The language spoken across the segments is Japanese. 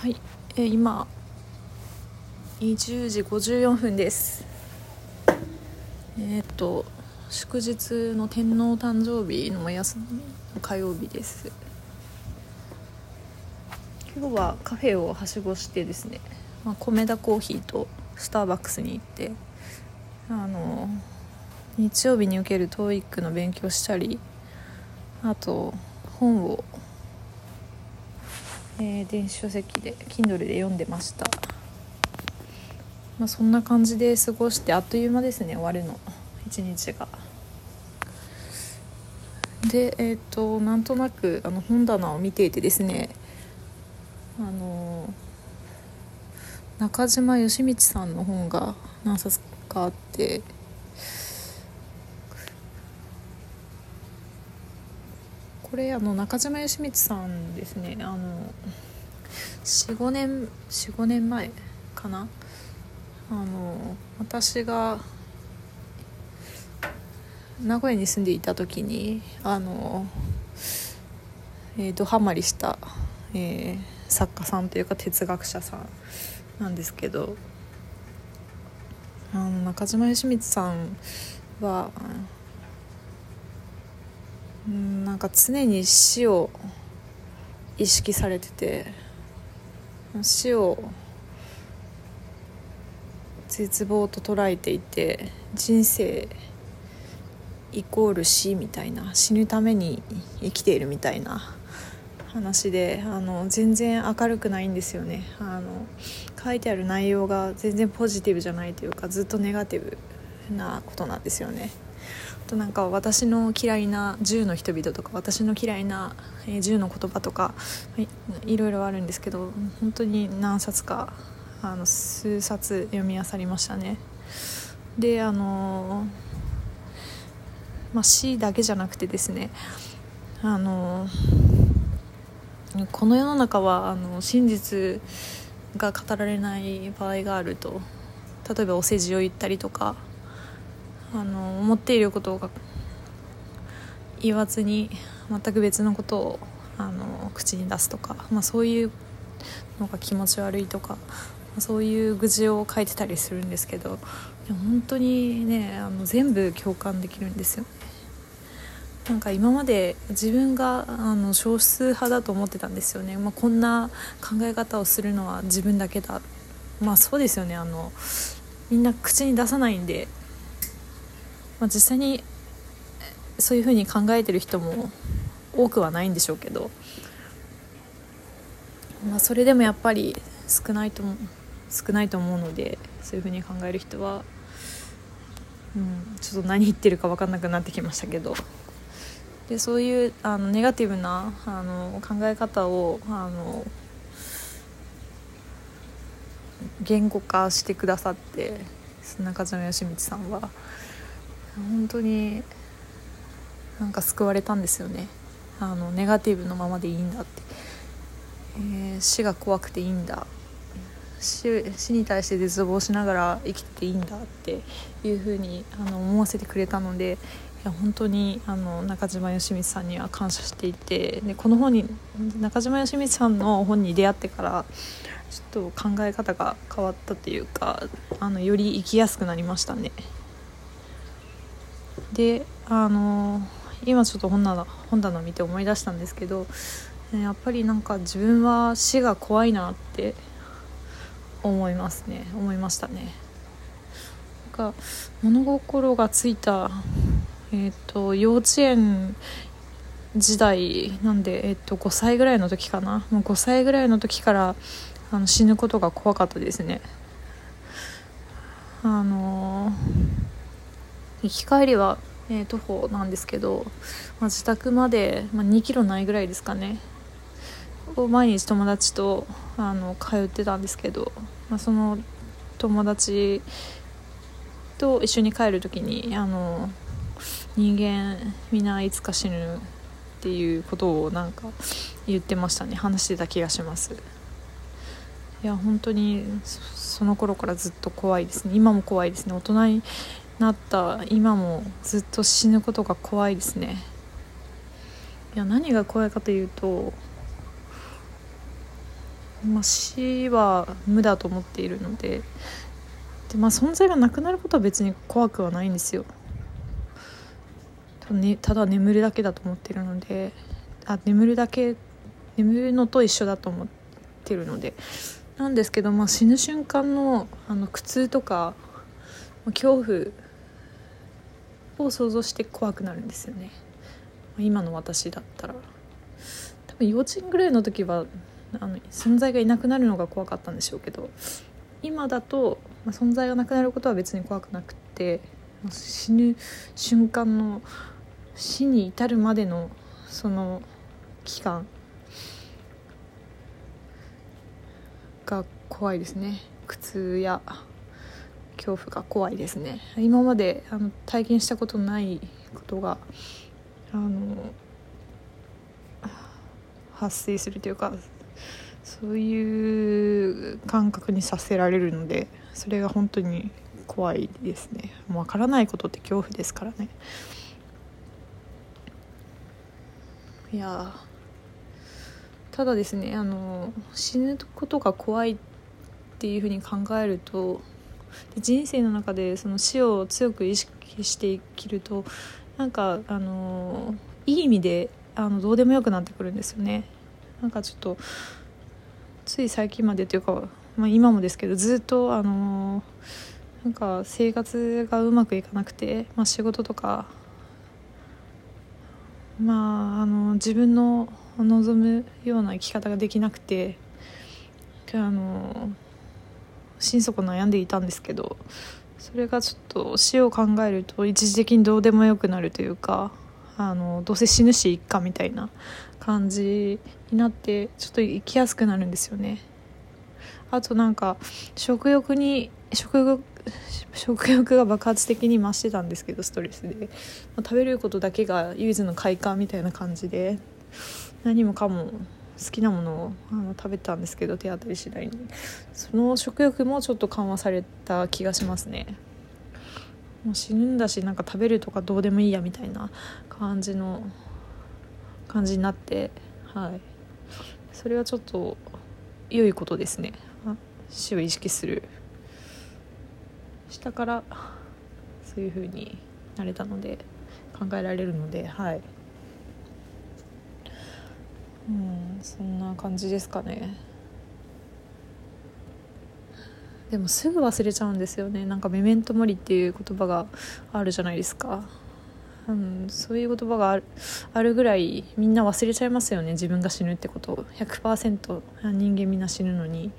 はい、えー、今20時54分です。えー、っと祝日の天皇誕生日の休みの火曜日です。今日はカフェをはしごしてですね、まあ、米田コーヒーとスターバックスに行ってあの日曜日に受ける TOEIC の勉強したりあと本を、えー、電子書籍で Kindle で読んでました、まあ、そんな感じで過ごしてあっという間ですね終わるの。一日が。でえっ、ー、となんとなくあの本棚を見ていてですねあの中島義道さんの本が何冊かあってこれあの中島義道さんですね。あの45年45年前かな。あの私が名古屋に住んでいた時にあの、えー、ドハマりした、えー、作家さんというか哲学者さんなんですけどあの中島義満さんはなんか常に死を意識されてて死を絶望と捉えていて人生イコール死みたいな死ぬために生きているみたいな話であの全然明るくないんですよね。あの書いてある内容が全然ポジティブじゃないというかずっとネガティブなことなんですよね。となんか私の嫌いな銃の人々とか私の嫌いな銃の言葉とかいろいろあるんですけど本当に何冊かあの数冊読み漁りましたね。であのまあ死だけじゃなくてですねあのこの世の中はあの真実が語られない場合があると。例えばお世辞を言ったりとかあの思っていることが言わずに全く別のことをあの口に出すとか、まあ、そういうのが気持ち悪いとかそういう愚痴を書いてたりするんですけど本当にねあの全部共感できるんですよ。なんか今まで自分があの少数派だと思ってたんですよね、まあ、こんな考え方をするのは自分だけだ。まあそうですよね。あのみんな口に出さないんでまあ、実際にそういうふうに考えてる人も多くはないんでしょうけど、まあ、それでもやっぱり少ないと少ないと思うのでそういうふうに考える人は、うん、ちょっと何言ってるか分かんなくなってきましたけどでそういうあのネガティブなあの考え方をあの言語化してくださって中島義道さんは。本当になんか救われたんですよね。あのネガティブのままでいいんだって、えー、死が怖くていいんだ。死死に対して絶望しながら生きてていいんだっていうふうにあの思わせてくれたのでいや本当にあの中島義光さんには感謝していてでこの本に中島義光さんの本に出会ってからちょっと考え方が変わったというかあのより生きやすくなりましたね。であの今ちょっと本棚本棚見て思い出したんですけどやっぱりなんか自分は死が怖いなって思いますね。思いましたね。なんか物心がついたえっ、ー、と幼稚園時代なんで、えっ、ー、と、5歳ぐらいの時かな。もう5歳ぐらいの時からあの死ぬことが怖かったですね。あの行き帰りは、えー、徒歩なんですけど、まあ、自宅まで、まあ、2キロないぐらいですかね。を毎日友達とあの通ってたんですけど、まあ、その友達と一緒に帰る時にあの人間みんないつか死ぬっていうことをなんか言ってましたね。話してた気がします。いや本当にその頃からずっと怖いですね。今も怖いですね。大人になった。今もずっと死ぬことが怖いですね。いや何が怖いかというとまあ、死は無だと思っているのでで、まあ、存在がなくなることは別に怖くはないんですよ。ね、ただ眠るだけだと思ってるのであ眠るだけ眠るのと一緒だと思ってるので。なんですけど、まあ、死ぬ瞬間のあの苦痛とか恐怖を想像して怖くなるんですよね。今の私だったら。多分幼稚園ぐらいの時はあの存在がいなくなるのが怖かったんでしょうけど今だと、まあ、存在がなくなることは別に怖くなくて死ぬ瞬間の死に至るまでのその期間が怖いですね。苦痛や恐怖が怖いですね。今まであの体験したことないことがあの発生するというかそういう感覚にさせられるのでそれが本当に怖いですね。もう分からないことって恐怖ですからね。いやただですねあの死ぬことが怖いっていうふうに考えるとで人生の中でその死を強く意識して生きるとなんかあのいい意味であのどうでもよくなってくるんですよね。なんかちょっとつい最近までというか、まあ、今もですけどずっとあのなんか生活がうまくいかなくて、まあ、仕事とかまああの自分の望むような生き方ができなくてあの心底悩んでいたんですけどそれがちょっと死を考えると一時的にどうでもよくなるというかあのどうせ死ぬしいっかみたいな感じになってちょっと生きやすくなるんですよね。あとなんか食欲に食欲食欲が爆発的に増してたんですけどストレスで、まあ、食べることだけが唯一の快感みたいな感じで何もかも好きなものをあの食べたんですけど手当たり次第に。その食欲もちょっと緩和された気がしますね。もう死ぬんだしなんか食べるとかどうでもいいやみたいな感じの感じになって。はい。それはちょっと良いことですね。死を意識する。下からそういう風になれたので考えられるのではいうんそんな感じですかね。でもすぐ忘れちゃうんですよね。なんかメメントモリっていう言葉があるじゃないですか。うん、そういう言葉があるぐらいみんな忘れちゃいますよね。自分が死ぬってことを。100%人間みんな死ぬのに。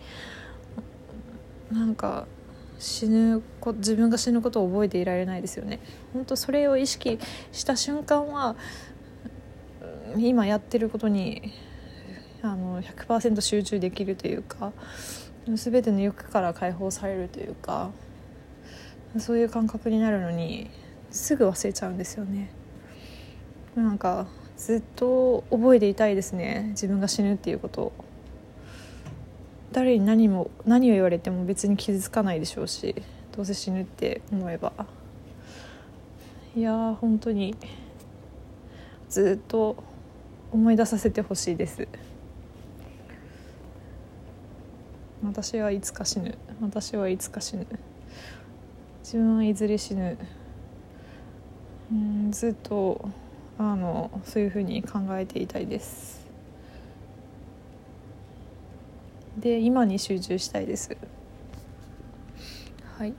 なんか死ぬこ自分が死ぬことを覚えていられないですよね。本当それを意識した瞬間は今やってることにあの100%集中できるというか全ての欲から解放されるというかそういう感覚になるのにすぐ忘れちゃうんですよね。なんかずっと覚えていたいですね。自分が死ぬっていうことを。誰に何も何を言われても別に傷つかないでしょうしどうせ死ぬって思えば。いやー本当にずっと思い出させてほしいです。私はいつか死ぬ。私はいつか死ぬ。自分はいずれ死ぬ。うんずっとあのそういうふうに考えていたいです。で今に集中したいです。はい。